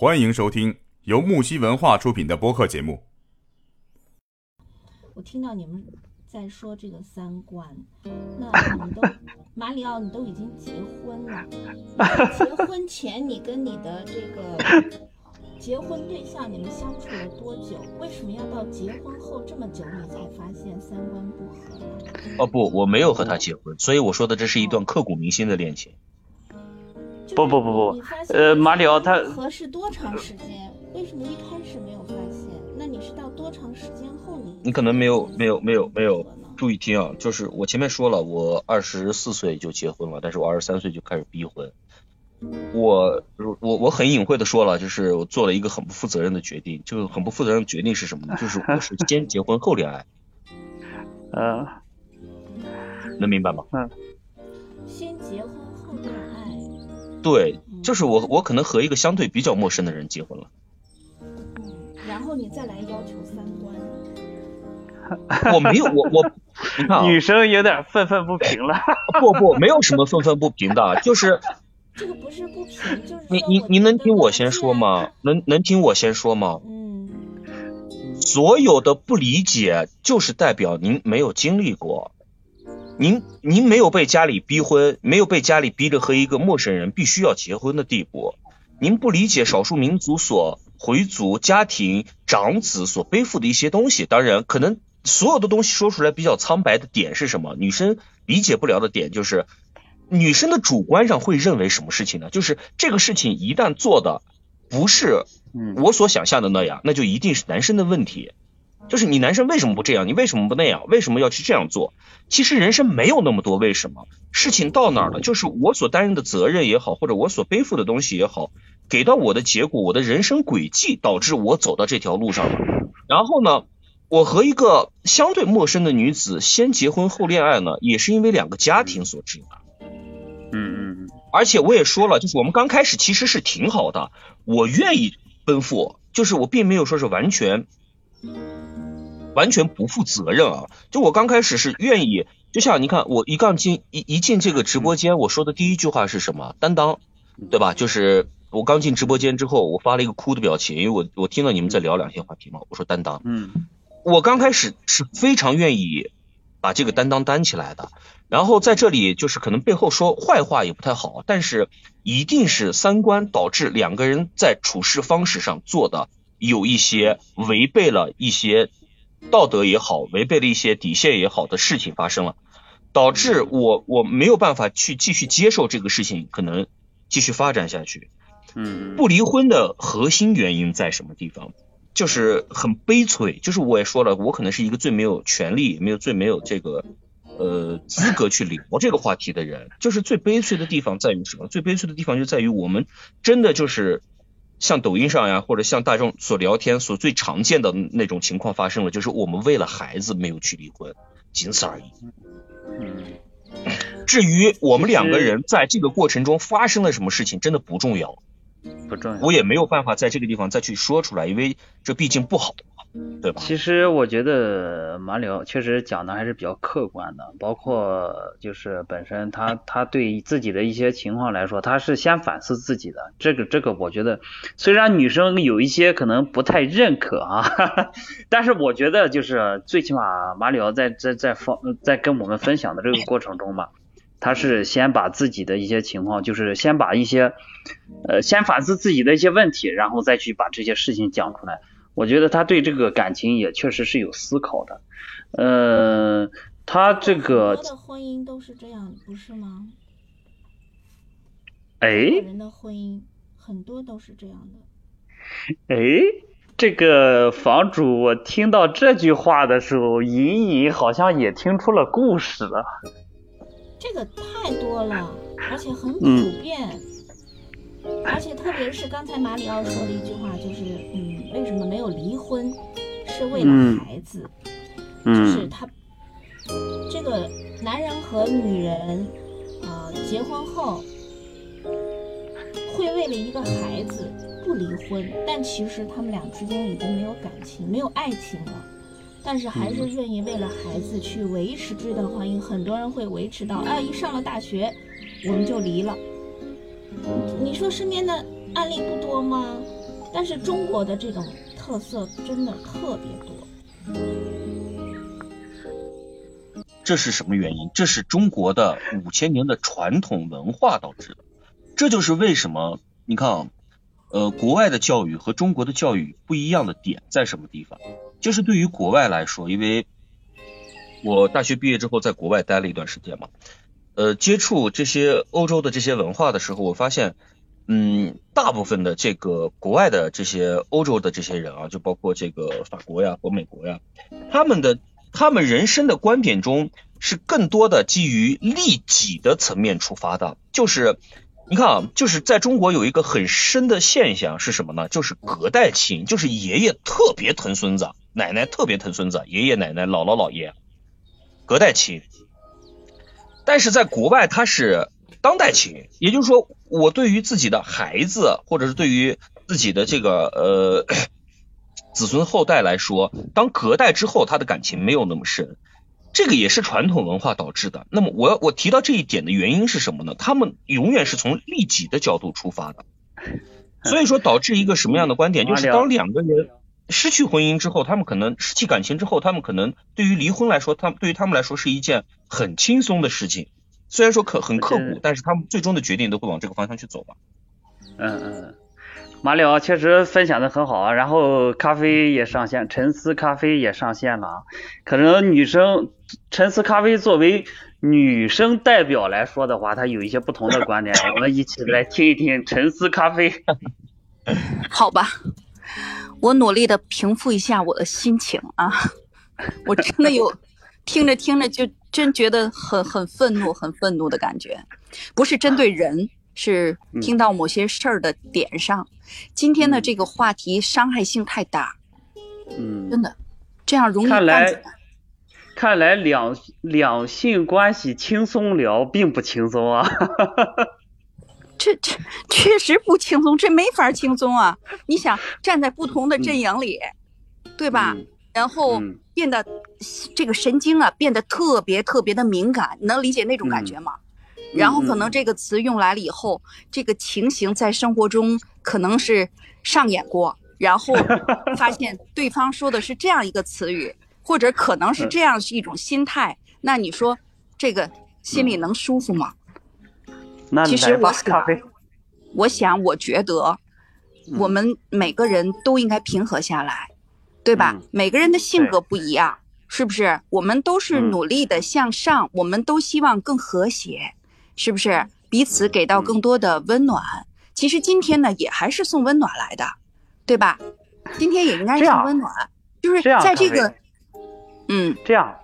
欢迎收听由木西文化出品的播客节目。我听到你们在说这个三观，那你都马里奥，你都已经结婚了，结婚前你跟你的这个结婚对象你们相处了多久？为什么要到结婚后这么久你才发现三观不合呢？哦不，我没有和他结婚，所以我说的这是一段刻骨铭心的恋情。就是不不不不呃马里奥他合适多长时间？为什么一开始没有发现？那你是到多长时间后你你可能没有没有没有没有注意听啊，就是我前面说了，我二十四岁就结婚了，但是我二十三岁就开始逼婚。我我我很隐晦的说了，就是我做了一个很不负责任的决定，就是很不负责任的决定是什么呢？就是我是先结婚后恋爱，呃能明白吗？嗯先结婚后恋爱？对，就是我我可能和一个相对比较陌生的人结婚了。嗯，然后你再来要求三观，我没有我我，女生有点愤愤不平了。不不，没有什么愤愤不平的，就是 这个不是不平，就是你你你能听我先说吗？能能听我先说吗？嗯，所有的不理解，就是代表您没有经历过，您您没有被家里逼婚，没有被家里逼着和一个陌生人必须要结婚的地步，您不理解少数民族所回族家庭长子所背负的一些东西。当然，可能所有的东西说出来比较苍白的点是什么？女生理解不了的点就是，女生的主观上会认为什么事情呢？就是这个事情一旦做的不是嗯我所想象的那样，那就一定是男生的问题。就是你男生为什么不这样？你为什么不那样？为什么要去这样做？其实人生没有那么多为什么，事情到哪儿了，就是我所担任的责任也好，或者我所背负的东西也好，给到我的结果，我的人生轨迹导致我走到这条路上了。然后呢，我和一个相对陌生的女子先结婚后恋爱呢，也是因为两个家庭所致的。嗯嗯嗯而且我也说了，就是我们刚开始其实是挺好的，我愿意奔赴，就是我并没有说是完全完全不负责任啊。就我刚开始是愿意，就像你看，我一刚进一一进这个直播间，我说的第一句话是什么？担当，对吧？就是我刚进直播间之后，我发了一个哭的表情，因为我我听到你们在聊两性话题嘛，我说担当。嗯我刚开始是非常愿意把这个担当担起来的，然后在这里就是可能背后说坏话也不太好，但是一定是三观导致两个人在处事方式上做的有一些违背了一些道德也好，违背了一些底线也好的事情发生了，导致我我没有办法去继续接受这个事情，可能继续发展下去。嗯不离婚的核心原因在什么地方？就是很悲催，就是我也说了，我可能是一个最没有权利、没有最没有这个呃资格去聊这个话题的人。就是最悲催的地方在于什么？最悲催的地方就在于我们真的就是像抖音上呀，或者像大众所聊天所最常见的那种情况发生了，就是我们为了孩子没有去离婚，仅此而已。嗯至于我们两个人在这个过程中发生了什么事情，真的不重要。不重要。我也没有办法在这个地方再去说出来，因为这毕竟不好嘛，对吧？其实我觉得马里奥确实讲的还是比较客观的，包括就是本身他他对自己的一些情况来说，他是先反思自己的。这个这个我觉得，虽然女生有一些可能不太认可啊，但是我觉得就是最起码马里奥在在在方在跟我们分享的这个过程中嘛，他是先把自己的一些情况，就是先把一些呃先反思自己的一些问题，然后再去把这些事情讲出来。我觉得他对这个感情也确实是有思考的，呃，他这很个多的婚姻都是这样，不是吗？哎人的婚姻很多都是这样的。哎，这个房主，我听到这句话的时候，隐隐好像也听出了故事了。这个太多了，而且很普嗯遍。而且特别是刚才马里奥说的一句话，就是嗯，为什么没有离婚？是为了嗯孩子。就是嗯他这个男人和女人啊、呃结婚后会为了一个孩子不离婚，但其实他们俩之间已经没有感情、没有爱情了，但是还是愿意为了孩子去维持这段婚姻。很多人会维持到啊，一上了大学我们就离了。你你说身边的案例不多吗？但是中国的这种特色真的特别多。这是什么原因？这是中国的五千年的传统文化导致的。这就是为什么你看啊，呃，国外的教育和中国的教育不一样的点在什么地方？就是对于国外来说，因为我大学毕业之后在国外待了一段时间嘛，呃，接触这些欧洲的这些文化的时候，我发现，嗯，大部分的这个国外的这些欧洲的这些人啊，就包括这个法国呀和美国呀，他们的他们人生的观点中是更多的基于利己的层面出发的，就是你看啊，就是在中国有一个很深的现象是什么呢？就是隔代亲，就是爷爷特别疼孙子，奶奶特别疼孙子，爷爷奶奶、姥姥姥爷。隔代亲，但是在国外它是当代亲，也就是说，我对于自己的孩子，或者是对于自己的这个呃子孙后代来说，当隔代之后，他的感情没有那么深，这个也是传统文化导致的。那么，我我提到这一点的原因是什么呢？他们永远是从利己的角度出发的，所以说导致一个什么样的观点，就是当两个人。失去婚姻之后，他们可能失去感情之后，他们可能对于离婚来说，他们对于他们来说是一件很轻松的事情。虽然说可很刻骨，但是他们最终的决定都会往这个方向去走吧。嗯嗯，马里奥确实分享的很好啊。然后咖啡也上线，沉思咖啡也上线了啊。可能女生沉思咖啡作为女生代表来说的话，她有一些不同的观点。我们一起来听一听沉思咖啡。好吧。我努力的平复一下我的心情啊，我真的有听着听着就真觉得很很愤怒，很愤怒的感觉，不是针对人，是听到某些事儿的点上。今天的这个话题伤害性太大，嗯，真的这样容易看来看来两两性关系轻松聊并不轻松啊。这这确实不轻松，这没法轻松啊！你想站在不同的阵营里，对吧？然后变得这个神经啊变得特别特别的敏感，能理解那种感觉吗？然后可能这个词用来了以后，这个情形在生活中可能是上演过，然后 发现对方说的是这样一个词语，或者可能是这样是一种心态，那你说这个心里能舒服吗？其实我想，我想，我觉得，我们每个人都应该平和下来，对吧？每个人的性格不一样，是不是？我们都是努力的向上，我们都希望更和谐，是不是？彼此给到更多的温暖。其实今天呢，也还是送温暖来的，对吧？今天也应该送温暖，就是在这个，嗯，这样。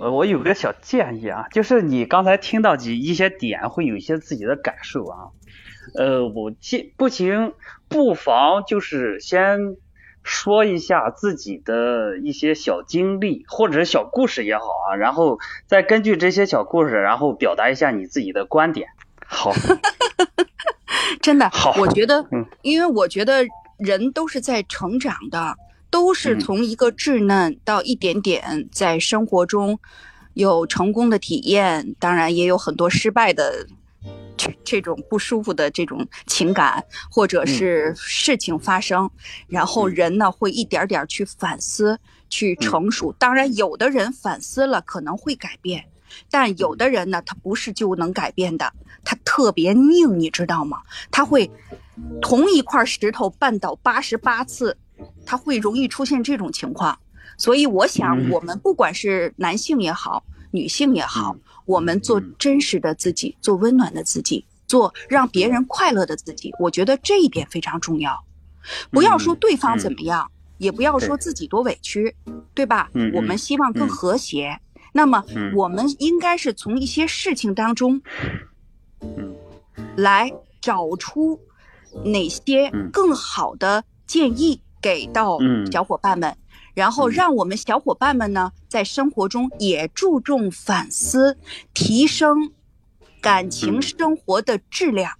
呃，我有个小建议啊，就是你刚才听到几一些点，会有一些自己的感受啊。呃，我先不行，不妨就是先说一下自己的一些小经历或者是小故事也好啊，然后再根据这些小故事，然后表达一下你自己的观点。好，真的好，我觉得，因为我觉得人都是在成长的。都是从一个稚嫩到一点点，在生活中有成功的体验，当然也有很多失败的这这种不舒服的这种情感或者是事情发生，然后人呢会一点点去反思，去成熟。当然，有的人反思了可能会改变，但有的人呢，他不是就能改变的，他特别拧，你知道吗？他会同一块石头绊倒八十八次。他会容易出现这种情况，所以我想，我们不管是男性也好，女性也好，我们做真实的自己，做温暖的自己，做让别人快乐的自己，我觉得这一点非常重要。不要说对方怎么样，也不要说自己多委屈，对吧？我们希望更和谐。那么，我们应该是从一些事情当中，来找出哪些更好的建议。给到小伙伴们，然后让我们小伙伴们呢，在生活中也注重反思，提升感情生活的质量。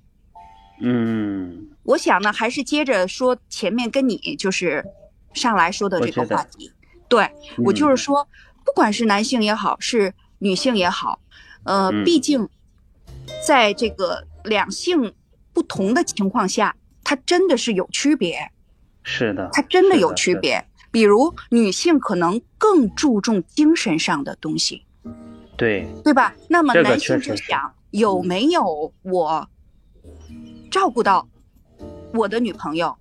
嗯，我想呢，还是接着说前面跟你就是上来说的这个话题。对我就是说，不管是男性也好，是女性也好，呃，毕竟在这个两性不同的情况下，它真的是有区别。是的，它真的有区别。比如女性可能更注重精神上的东西，对，对吧？那么男性就想有没有我照顾到我的女朋友、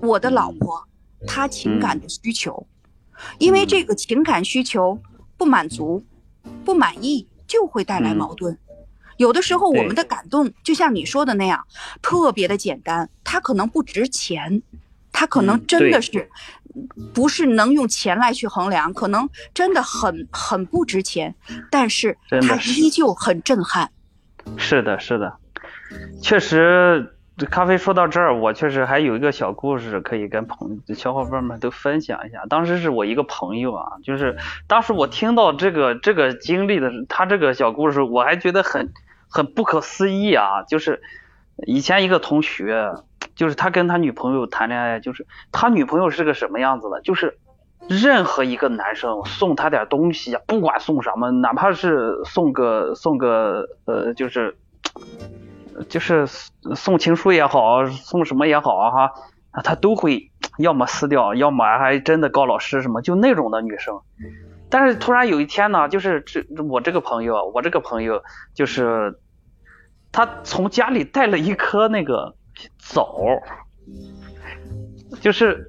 我的老婆，她情感的需求，因为嗯这个情感需求不满足、不满意，就会带来嗯。矛盾。有的时候我们的感动，就像你说的那样，特别的简单，它可能不值钱，它可能真的是不是能用钱来去衡量，可能真的很很不值钱，但是它依旧很震撼。是的，是的，确实，这咖啡说到这儿，我确实还有一个小故事可以跟朋小伙伴们都分享一下。当时是我一个朋友啊，就是当时我听到这个这个经历的他这个小故事，我还觉得很很不可思议啊。就是以前一个同学，就是他跟他女朋友谈恋爱，就是他女朋友是个什么样子的，就是。任何一个男生送他点东西，不管送什么，哪怕是送个送个呃，就是就是送情书也好，送什么也好啊哈，他都会要么撕掉，要么还真的告老师什么，就那种的女生。但是突然有一天呢，就是这我这个朋友，我这个朋友就是他从家里带了一颗那个枣，就是。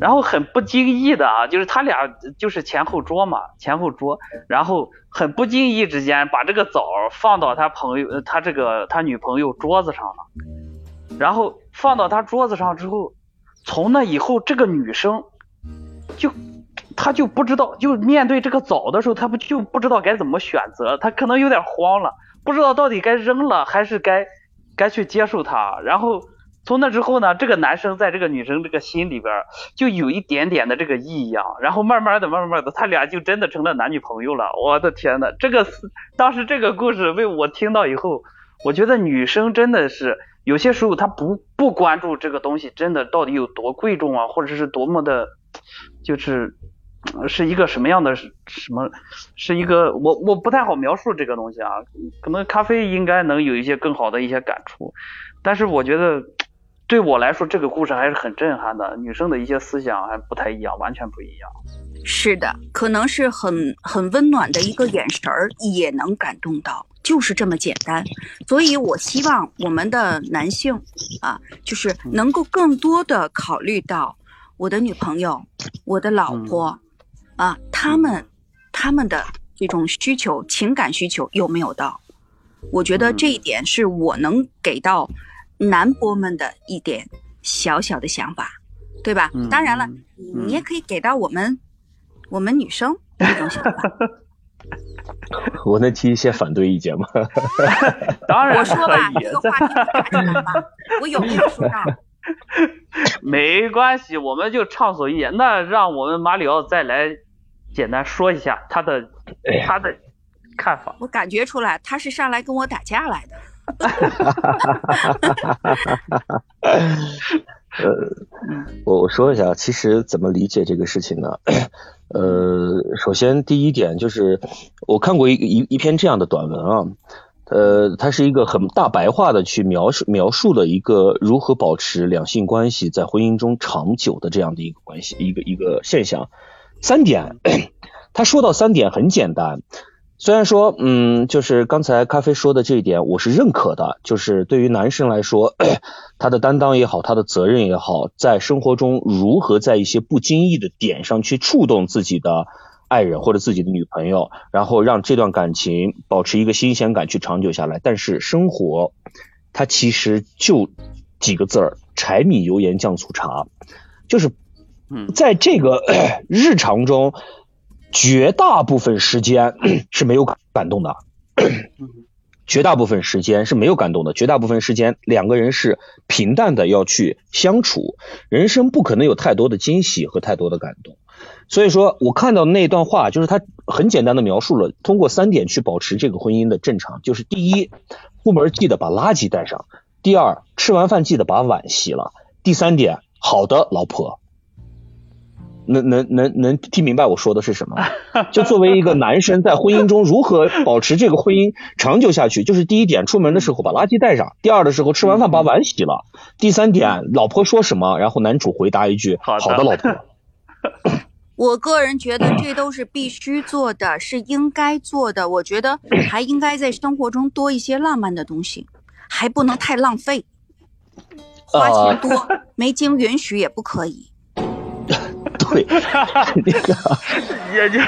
然后很不经意的啊，就是他俩就是前后桌嘛，前后桌，然后很不经意之间把这个枣放到他朋友他这个他女朋友桌子上了，然后放到他桌子上之后，从那以后这个女生就她就不知道，就面对这个枣的时候，她不就不知道该怎么选择，她可能有点慌了，不知道到底该扔了还是该该去接受他，然后。从那之后呢，这个男生在这个女生这个心里边就有一点点的这个异样，然后慢慢的、慢慢的，他俩就真的成了男女朋友了。我的天呐，这个当时这个故事为我听到以后，我觉得女生真的是有些时候她不不关注这个东西真的到底有多贵重啊，或者是多么的，就是是一个什么样的什么，是一个我我不太好描述这个东西啊，可能咖啡应该能有一些更好的一些感触，但是我觉得。对我来说，这个故事还是很震撼的。女生的一些思想还不太一样，完全不一样。是的，可能是很很温暖的一个眼神儿，也能感动到，就是这么简单。所以我希望我们的男性啊，就是能够更多的考虑到我的女朋友、我的老婆啊，他们他们的这种需求、情感需求有没有到？我觉得这一点是我能给到。男播们的一点小小的想法，对吧？嗯、当然了，嗯、你也可以给到我们、嗯、我们女生这种想法。我能提一些反对意见吗？当然我说吧，这个话题你敢说吧？我有没有说到？没关系，我们就畅所欲言。那让我们马里奥再来简单说一下他的他的看法。我感觉出来，他是上来跟我打架来的。呃，我我说一下，其实怎么理解这个事情呢？呃，首先第一点就是我看过一一一篇这样的短文啊，呃，它是一个很大白话的去描述描述了一个如何保持两性关系在婚姻中长久的这样的一个关系，一个一个现象。三点，他说到三点很简单。虽然说，嗯，就是刚才咖啡说的这一点，我是认可的。就是对于男生来说，他的担当也好，他的责任也好，在生活中如何在一些不经意的点上去触动自己的爱人或者自己的女朋友，然后让这段感情保持一个新鲜感去长久下来。但是生活，它其实就几个字儿：柴米油盐酱醋茶。就是在这个 日常中。绝大部分时间是没有感动的，绝大部分时间是没有感动的，绝大部分时间两个人是平淡的要去相处，人生不可能有太多的惊喜和太多的感动。所以说我看到那段话，就是他很简单的描述了通过三点去保持这个婚姻的正常，就是第一，出门记得把垃圾带上；第二，吃完饭记得把碗洗了；第三点，好的老婆。能能能能听明白我说的是什么？就作为一个男生在婚姻中如何保持这个婚姻长久下去，就是第一点，出门的时候把垃圾带上；第二的时候，吃完饭把碗洗了；第三点，老婆说什么，然后男主回答一句“好的，老婆 ”。我个人觉得这都是必须做的，是应该做的。我觉得还应该在生活中多一些浪漫的东西，还不能太浪费。花钱多，没经允许也不可以。对，那 个也就。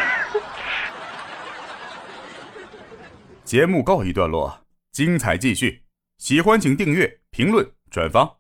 节目告一段落，精彩继续。喜欢请订阅、评论、转发。